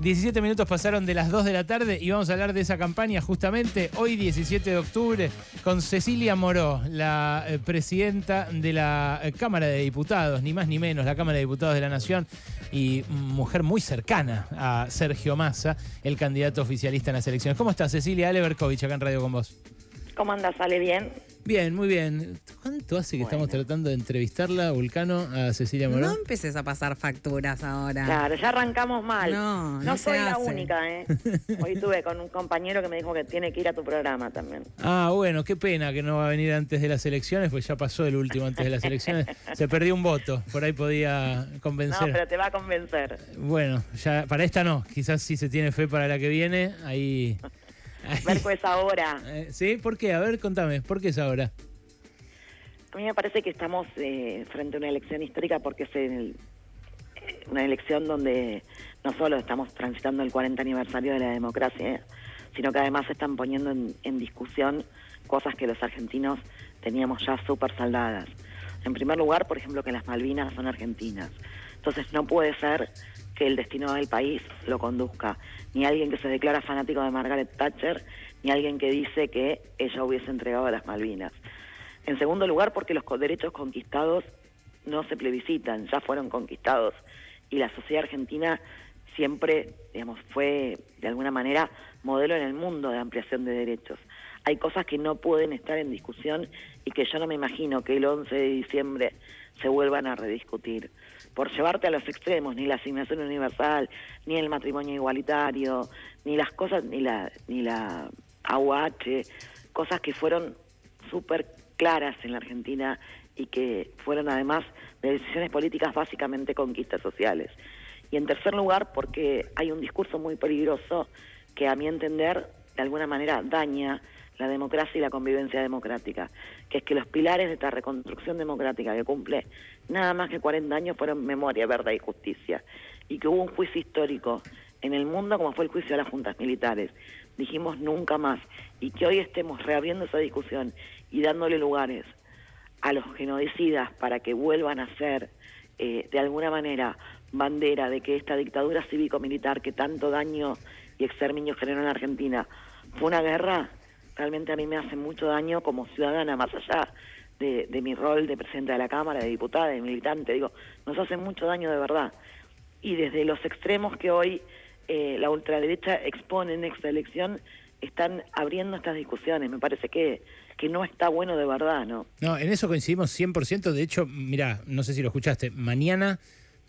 17 minutos pasaron de las 2 de la tarde y vamos a hablar de esa campaña justamente hoy 17 de octubre con Cecilia Moró, la eh, presidenta de la eh, Cámara de Diputados, ni más ni menos, la Cámara de Diputados de la Nación y mujer muy cercana a Sergio Massa, el candidato oficialista en las elecciones. ¿Cómo estás Cecilia? Ale Berkovich acá en Radio con vos. ¿Cómo andas? ¿Sale bien? Bien, muy bien. ¿Cuánto hace que estamos tratando de entrevistarla, Vulcano, a Cecilia Morón? No empieces a pasar facturas ahora. Claro, ya arrancamos mal. No, no, soy la única, ¿eh? Hoy estuve con un compañero que me dijo que tiene que ir a tu programa también. Ah, bueno, qué pena que no va a venir antes de las elecciones, pues ya pasó el último antes de las elecciones. Se perdió un voto, por ahí podía convencer. No, pero te va a convencer. Bueno, ya para esta no, quizás si se tiene fe para la que viene, ahí... Verco es ahora. Eh, ¿Sí? ¿Por qué? A ver, contame, ¿por qué es ahora? A mí me parece que estamos eh, frente a una elección histórica porque es eh, una elección donde no solo estamos transitando el 40 aniversario de la democracia, sino que además se están poniendo en, discusión cosas que los argentinos teníamos ya súper saldadas. En primer lugar, por ejemplo, que las Malvinas son argentinas. Entonces no puede ser que el destino del país lo conduzca ni alguien que se declara fanático de Margaret Thatcher, ni alguien que dice que ella hubiese entregado a las Malvinas. En segundo lugar, porque los derechos conquistados no se plebiscitan, ya fueron conquistados y la sociedad argentina siempre, digamos, fue de alguna manera modelo en el mundo de ampliación de derechos. Hay cosas que no pueden estar en discusión y que yo no me imagino que el 11 de diciembre se vuelvan a rediscutir. Por llevarte a los extremos, ni la asignación universal, ni el matrimonio igualitario, ni las cosas, ni la, ni la AUH, cosas que fueron súper claras en la Argentina y que fueron además de decisiones políticas básicamente conquistas sociales. Y en tercer lugar, porque hay un discurso muy peligroso que a mi entender de alguna manera daña la democracia y la convivencia democrática, que es que los pilares de esta reconstrucción democrática que cumple nada más que 40 años fueron memoria, verdad y justicia, y que hubo un juicio histórico en el mundo como fue el juicio de las juntas militares. Dijimos nunca más, y que hoy estemos reabriendo esa discusión y dándole lugares a los genocidas para que vuelvan a ser, eh, de alguna manera, bandera de que esta dictadura cívico-militar que tanto daño y exterminio generó en Argentina fue una guerra, realmente a mí me hace mucho daño como ciudadana, más allá de, mi rol de presidente de la Cámara, de diputada, de militante, digo, nos hace mucho daño de verdad. Y desde los extremos que hoy eh, la ultraderecha expone en esta elección, están abriendo estas discusiones. Me parece que, que no está bueno de verdad, ¿no? No, en eso coincidimos 100%. De hecho, mira, no sé si lo escuchaste, mañana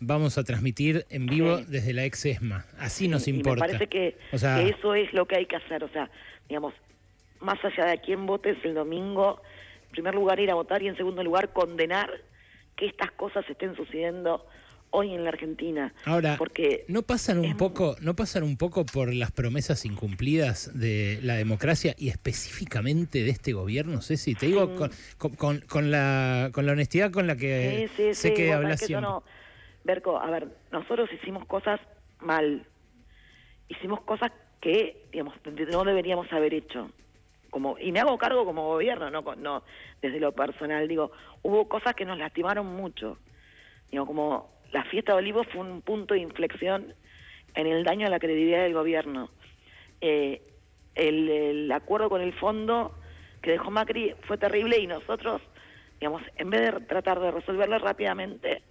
vamos a transmitir en vivo desde la ex ESMA. Así nos importa. me parece que, eso es lo que hay que hacer. O sea, digamos, más allá de a quién votes el domingo, en primer lugar ir a votar y en segundo lugar condenar que estas cosas estén sucediendo hoy en la Argentina. Ahora, porque no pasan un poco, no pasan un poco por las promesas incumplidas de la democracia y específicamente de este gobierno, Ceci. Te digo con, con, la con la honestidad con la que sé que hablas siempre. Berco, a ver, nosotros hicimos cosas mal. Hicimos cosas que, digamos, no deberíamos haber hecho. Como, y me hago cargo como gobierno, no, no desde lo personal. Digo, hubo cosas que nos lastimaron mucho. Digo, como la fiesta de Olivos fue un punto de inflexión en el daño a la credibilidad del gobierno. Eh, el, el, acuerdo con el fondo que dejó Macri fue terrible y nosotros, digamos, en vez de tratar de resolverlo rápidamente,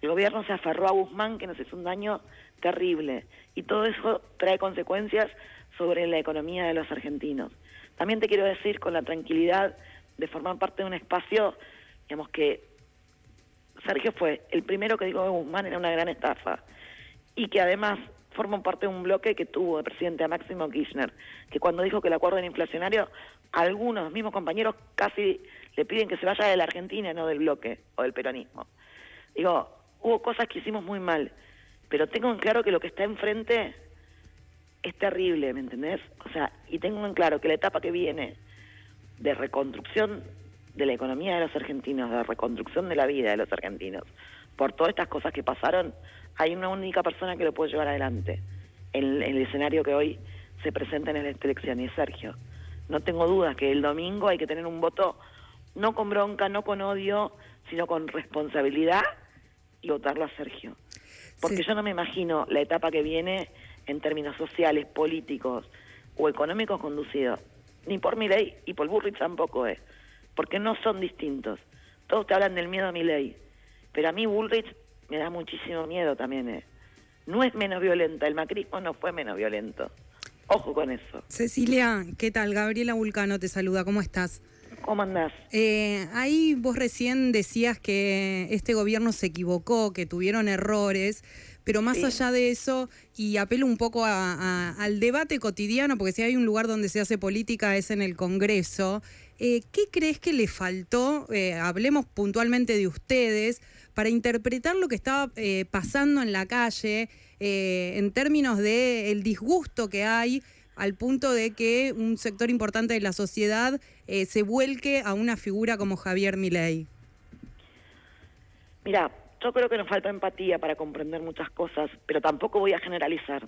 el gobierno se aferró a Guzmán, que nos hizo un daño terrible. Y todo eso trae consecuencias sobre la economía de los argentinos. También te quiero decir, con la tranquilidad de formar parte de un espacio, digamos que Sergio fue el primero que dijo que Guzmán era una gran estafa y que además forma parte de un bloque que tuvo el presidente a Máximo Kirchner, que cuando dijo que el acuerdo era inflacionario, algunos mismos compañeros casi le piden que se vaya de la Argentina, no del bloque o del peronismo. Digo, hubo cosas que hicimos muy mal, pero tengo en claro que lo que está enfrente es terrible, ¿me entendés? O sea, y tengo en claro que la etapa que viene de reconstrucción de la economía de los argentinos, de reconstrucción de la vida de los argentinos, por todas estas cosas que pasaron, hay una única persona que lo puede llevar adelante en, el escenario que hoy se presenta en esta elección, y es Sergio. No tengo dudas que el domingo hay que tener un voto no con bronca, no con odio, sino con responsabilidad y votarlo a Sergio. Porque yo no me imagino la etapa que viene en términos sociales, políticos o económicos conducido ni por mi ley y por Burrich tampoco es, porque no son distintos. Todos te hablan del miedo a mi ley, pero a mí Bullrich me da muchísimo miedo también. Eh. No es menos violenta, el macrismo no fue menos violento. Ojo con eso. Cecilia, ¿qué tal? Gabriela Vulcano te saluda, ¿cómo estás? ¿Cómo andás? Eh, ahí vos recién decías que este gobierno se equivocó, que tuvieron errores, pero más allá de eso, y apelo un poco al debate cotidiano, porque si hay un lugar donde se hace política es en el Congreso, eh, ¿qué crees que le faltó, eh, hablemos puntualmente de ustedes, para interpretar lo que estaba pasando en la calle en términos del el disgusto que hay? al punto de que un sector importante de la sociedad eh, se vuelque a una figura como Javier Milei? Mira, yo creo que nos falta empatía para comprender muchas cosas, pero tampoco voy a generalizar.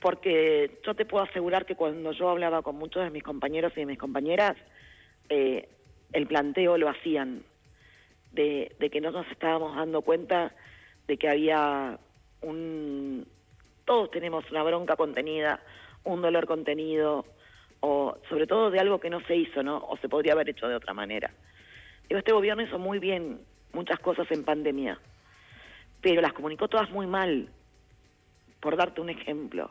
Porque yo te puedo asegurar que cuando yo hablaba con muchos de mis compañeros y de mis compañeras, eh, el planteo lo hacían, de, de que no nos estábamos dando cuenta de que había un... Todos tenemos una bronca contenida, un dolor contenido o sobre todo de algo que no se hizo, ¿no? O se podría haber hecho de otra manera. Digo, este gobierno hizo muy bien muchas cosas en pandemia, pero las comunicó todas muy mal, por darte un ejemplo.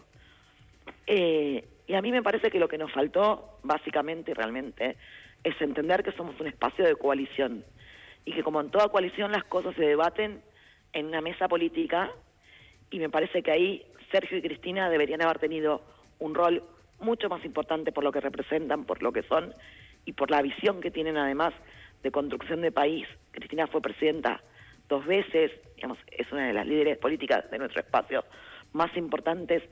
Eh, y a mí me parece que lo que nos faltó, básicamente realmente, es entender que somos un espacio de coalición y que como en toda coalición las cosas se debaten en una mesa política y me parece que ahí Sergio y Cristina deberían haber tenido un rol mucho más importante por lo que representan, por lo que son y por la visión que tienen además de construcción de país. Cristina fue presidenta dos veces, digamos, es una de las líderes políticas de nuestro espacio más importantes.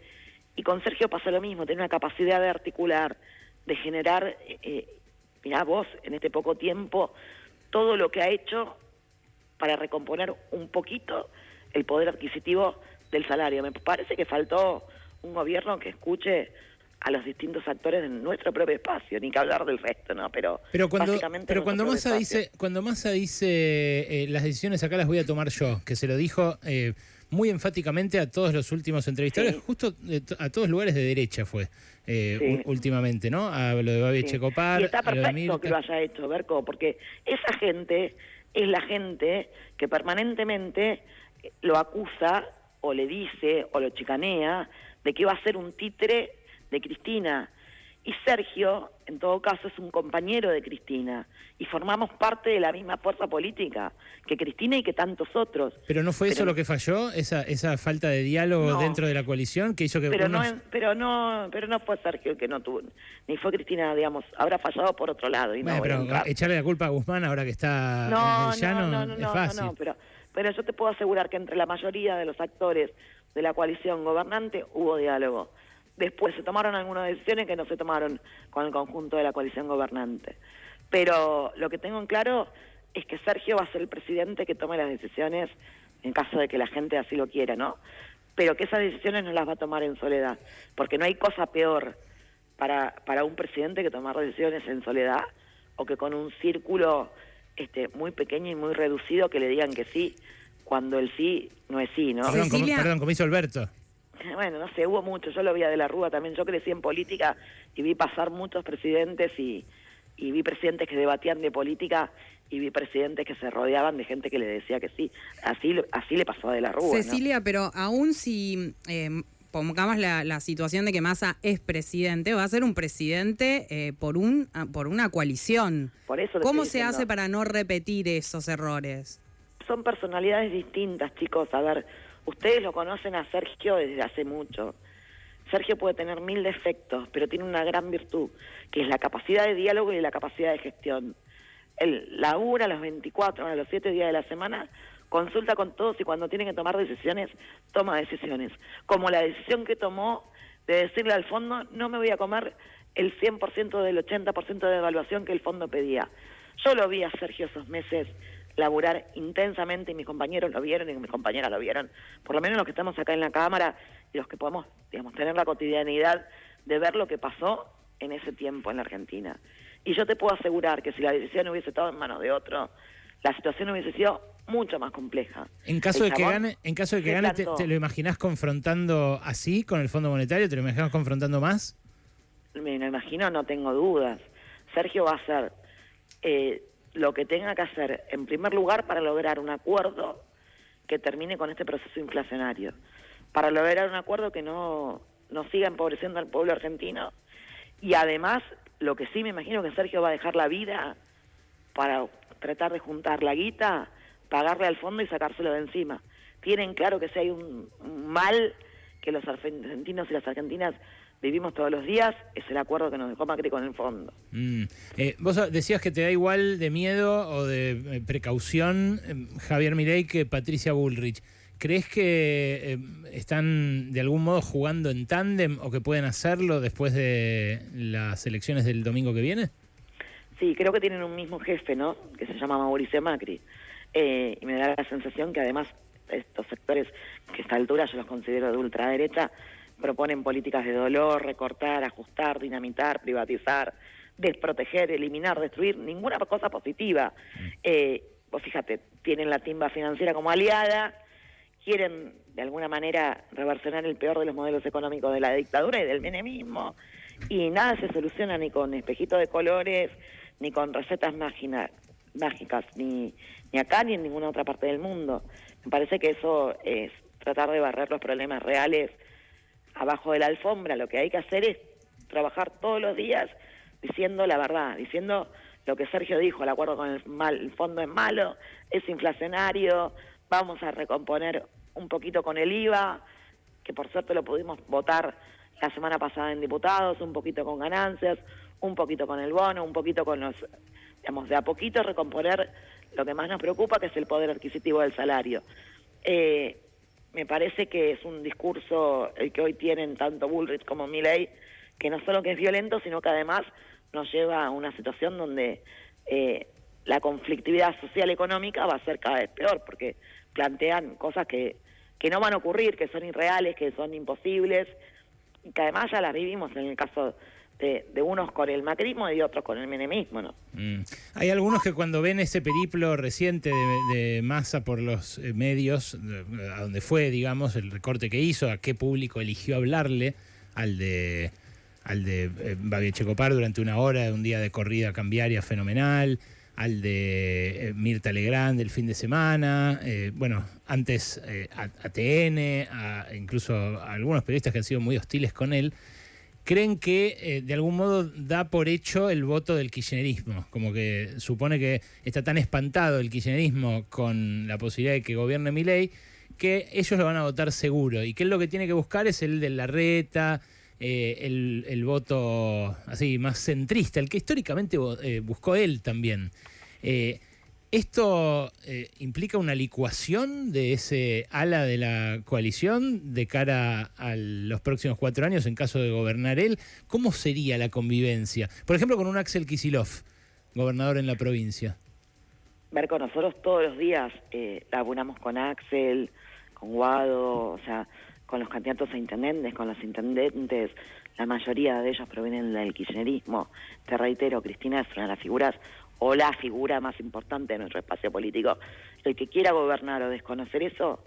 Y con Sergio pasa lo mismo, tiene una capacidad de articular, de generar, eh, mirá vos, en este poco tiempo, todo lo que ha hecho para recomponer un poquito el poder adquisitivo del salario. Me parece que faltó un gobierno que escuche a los distintos actores de nuestro propio espacio, ni que hablar del resto, ¿no? Pero, pero cuando, pero cuando Massa dice, cuando Massa dice eh, las decisiones acá las voy a tomar yo, que se lo dijo eh, muy enfáticamente a todos los últimos entrevistadores, justo a todos lugares de derecha fue eh, últimamente, ¿no? A lo de Babi sí. Copar. Y está perfecto que lo haya hecho, Berco, porque esa gente es la gente que permanentemente lo acusa o le dice o lo chicanea de que va a ser un títere de Cristina. Y Sergio, en todo caso, es un compañero de Cristina y formamos parte de la misma fuerza política que Cristina y que tantos otros. Pero no fue eso lo que falló, esa esa falta de diálogo dentro de la coalición que hizo que pero no pero no pero no fue Sergio el que no tuvo ni fue Cristina, digamos, habrá fallado por otro lado y no pero echarle la culpa a Guzmán ahora que está no, en llano no, no, es fácil. No, pero pero yo te puedo asegurar que entre la mayoría de los actores de la coalición gobernante hubo diálogo. Después se tomaron algunas decisiones que no se tomaron con el conjunto de la coalición gobernante. Pero lo que tengo en claro es que Sergio va a ser el presidente que tome las decisiones en caso de que la gente así lo quiera, ¿no? Pero que esas decisiones no las va a tomar en soledad, porque no hay cosa peor para, para un presidente que tomar decisiones en soledad o que con un círculo este, muy pequeño y muy reducido que le digan que sí cuando el sí no es sí, ¿no? Perdón, como, perdón, como hizo Alberto. Bueno, no sé, hubo mucho, yo lo vi de la Rúa también, yo crecí en política y vi pasar muchos presidentes y, y vi presidentes que debatían de política y vi presidentes que se rodeaban de gente que le decía que sí. Así, así le pasó a De la Rúa. Cecilia, pero aún si eh, pongamos la, la, situación de que Massa es presidente, va a ser un presidente eh, por, un, ah, por una coalición. Por eso ¿Cómo se hace para no repetir esos errores? son personalidades distintas, chicos. A ver, ustedes lo conocen a Sergio desde hace mucho. Sergio puede tener mil defectos, pero tiene una gran virtud, que es la capacidad de diálogo y la capacidad de gestión. Él labura los 24 a los 7 días de la semana, consulta con todos y cuando tiene que tomar decisiones, toma decisiones. Como la decisión que tomó de decirle al fondo, no me voy a comer el 100% del 80% de evaluación que el fondo pedía. Yo lo vi a Sergio esos meses laburar intensamente y mis compañeros lo vieron y mis compañeras lo vieron, por lo menos los que estamos acá en la Cámara y los que podemos, digamos, tener la cotidianidad de ver lo que pasó en ese tiempo en la Argentina. Y yo te puedo asegurar que si la decisión hubiese estado en manos de otro, la situación hubiese sido mucho más compleja. En caso de que gane, en caso de que gane, te, lo imaginás confrontando así con el Fondo Monetario? ¿Te lo imaginás confrontando más? Me lo imagino, no tengo dudas. Sergio va a hacer eh, lo que tenga que hacer, en primer lugar, para lograr un acuerdo que termine con este proceso inflacionario, para lograr un acuerdo que no, no siga empobreciendo al pueblo argentino y además lo que sí me imagino que Sergio va a dejar la vida para tratar de juntar la guita, pagarle al fondo y sacárselo de encima. Tienen claro que si hay un, mal que los argentinos y las argentinas vivimos todos los días, es el acuerdo que nos dejó Macri con el fondo. Mm. Eh, vos decías que te da igual de miedo o de eh, precaución eh, Javier Mirey que Patricia Bullrich. ¿Crees que están de algún modo jugando en tándem o que pueden hacerlo después de las elecciones del domingo que viene? Sí, creo que tienen un mismo jefe, ¿no? Que se llama Mauricio Macri. y me da la sensación que además estos sectores, que a esta altura yo los considero de ultraderecha, proponen políticas de dolor, recortar, ajustar, dinamitar, privatizar, desproteger, eliminar, destruir, ninguna cosa positiva. Mm. Eh, vos fíjate, tienen la timba financiera como aliada, quieren de alguna manera reversionar el peor de los modelos económicos de la dictadura y del menemismo, y nada se soluciona ni con espejitos de colores, ni con recetas mágicas, ni, ni acá ni en ninguna otra parte del mundo. Me parece que eso es tratar de barrer los problemas reales abajo de la alfombra, lo que hay que hacer es trabajar todos los días diciendo la verdad, diciendo lo que Sergio dijo, el acuerdo con el, mal, fondo es malo, es inflacionario, vamos a recomponer un poquito con el IVA, que por suerte lo pudimos votar la semana pasada en diputados, un poquito con ganancias, un poquito con el bono, un poquito con los, digamos, de a poquito recomponer lo que más nos preocupa, que es el poder adquisitivo del salario. Eh, me parece que es un discurso el que hoy tienen tanto Bullrich como Milley, que no solo que es violento, sino que además nos lleva a una situación donde eh, la conflictividad social económica va a ser cada vez peor, porque plantean cosas que, que no van a ocurrir, que son irreales, que son imposibles, y que además ya las vivimos en el caso de, unos con el macrismo y otros con el menemismo, ¿no? Mm. Hay algunos que cuando ven ese periplo reciente de, masa por los eh, medios, a donde fue, digamos, el recorte que hizo, a qué público eligió hablarle, al de al de eh, Checopar durante una hora, un día de corrida cambiaria fenomenal, al de eh, Mirta Legrand del fin de semana, bueno, antes a, a, TN, a, incluso a algunos periodistas que han sido muy hostiles con él creen que eh, de algún modo da por hecho el voto del kirchnerismo, como que supone que está tan espantado el kirchnerismo con la posibilidad de que gobierne mi ley que ellos lo van a votar seguro y que él lo que tiene que buscar es el de la reta, eh, el, voto así más centrista, el que históricamente eh, buscó él también. ¿Esto eh, implica una licuación de ese ala de la coalición de cara a los próximos cuatro años en caso de gobernar él? ¿Cómo sería la convivencia? Por ejemplo, con un Axel Kisilov, gobernador en la provincia. Marco, nosotros todos los días eh, laburamos con Axel, con Guado, o sea, con los candidatos a intendentes, con los intendentes, la mayoría de ellos provienen del kirchnerismo. Te reitero, Cristina es una de las figuras o la figura más importante de nuestro espacio político. El que quiera gobernar o desconocer eso,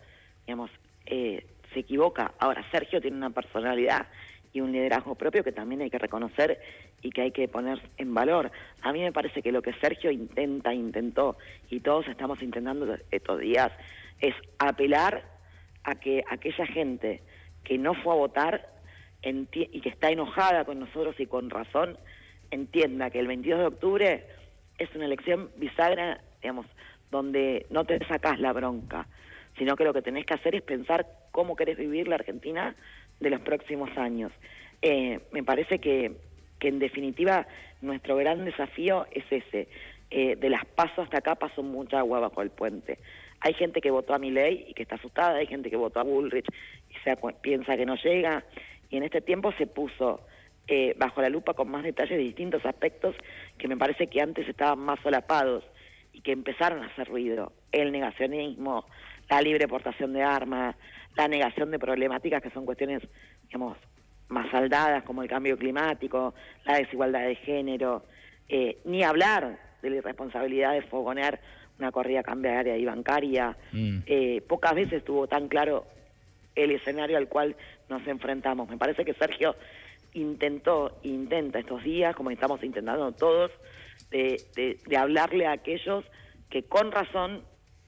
digamos, eh, se equivoca. Ahora, Sergio tiene una personalidad y un liderazgo propio que también hay que reconocer y que hay que poner en valor. A mí me parece que lo que Sergio intenta, intentó, y todos estamos intentando estos días, es apelar a que aquella gente que no fue a votar y que está enojada con nosotros y con razón, entienda que el 22 de octubre es una elección bisagra, digamos, donde no te sacás la bronca, sino que lo que tenés que hacer es pensar cómo querés vivir la Argentina de los próximos años. Eh, me parece que, que, en definitiva nuestro gran desafío es ese. Eh, de las pasos hasta acá pasó mucha agua bajo el puente. Hay gente que votó a mi ley y que está asustada, hay gente que votó a Bullrich y se piensa que no llega, y en este tiempo se puso eh, bajo la lupa con más detalles de distintos aspectos que me parece que antes estaban más solapados y que empezaron a hacer ruido. El negacionismo, la libre portación de armas, la negación de problemáticas que son cuestiones, digamos, más saldadas como el cambio climático, la desigualdad de género, eh, ni hablar de la irresponsabilidad de fogonear una corrida cambiaria y bancaria. Mm. Eh, pocas veces estuvo tan claro el escenario al cual nos enfrentamos. Me parece que Sergio intentó, intenta estos días, como estamos intentando todos, de, de, de hablarle a aquellos que con razón,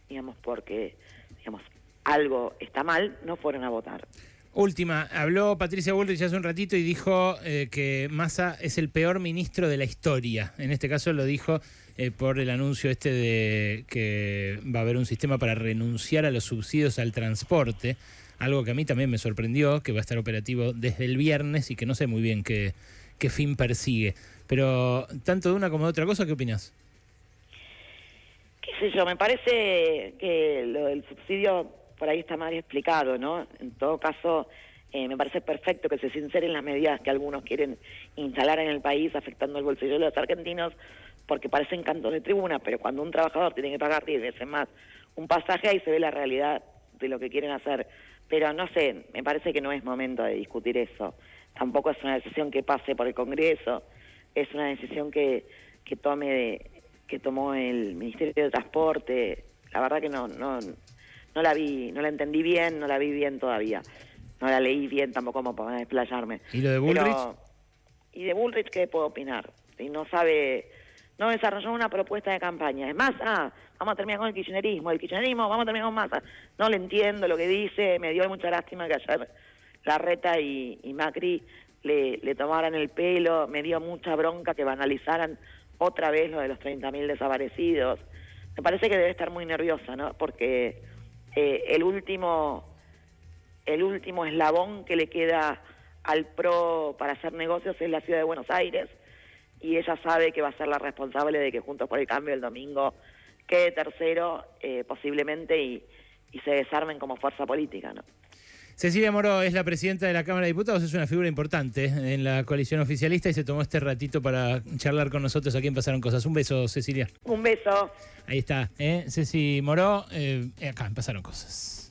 digamos, porque, digamos, algo está mal, no fueron a votar. Última, habló Patricia Bullrich hace un ratito y dijo eh, que Massa es el peor ministro de la historia. En este caso lo dijo eh, por el anuncio este de que va a haber un sistema para renunciar a los subsidios al transporte, algo que a mí también me sorprendió, que va a estar operativo desde el viernes y que no sé muy bien qué, fin persigue. Pero tanto de una como de otra cosa, ¿qué opinas? qué sé yo, me parece que lo del subsidio por ahí está mal explicado, ¿no? En todo caso, eh, me parece perfecto que se sinceren las medidas que algunos quieren instalar en el país afectando el bolsillo de los argentinos, porque parecen cantos de tribuna, pero cuando un trabajador tiene que pagar 10 veces más un pasaje, ahí se ve la realidad de lo que quieren hacer. Pero no sé, me parece que no es momento de discutir eso. Tampoco es una decisión que pase por el Congreso, es una decisión que, que tome de, que tomó el Ministerio de Transporte. La verdad que no, no, no la vi, no la entendí bien, no la vi bien todavía. No la leí bien tampoco como para desplayarme. ¿Y lo de Bullrich? Pero- ¿Y de Bullrich qué puedo opinar? Si no sabe, no desarrolló una propuesta de campaña. Es más, ah, vamos a terminar con el kirchnerismo. El kirchnerismo, vamos a terminar con Massa. No le entiendo lo que dice, me dio mucha lástima que ayer Larreta y, Macri le, le tomaran el pelo, me dio mucha bronca que banalizaran otra vez lo de los 30.000 desaparecidos. Me parece que debe estar muy nerviosa, ¿no? Porque eh, el último el último eslabón que le queda al PRO para hacer negocios es la ciudad de Buenos Aires y ella sabe que va a ser la responsable de que Juntos por el Cambio el domingo quede tercero eh, posiblemente y, y se desarmen como fuerza política, ¿no? Cecilia Moró es la presidenta de la Cámara de Diputados, es una figura importante en la coalición oficialista y se tomó este ratito para charlar con nosotros aquí en Pasaron Cosas. Un beso, Cecilia. Un beso. Ahí está, ¿eh? Ceci Moró, eh, acá en Pasaron Cosas.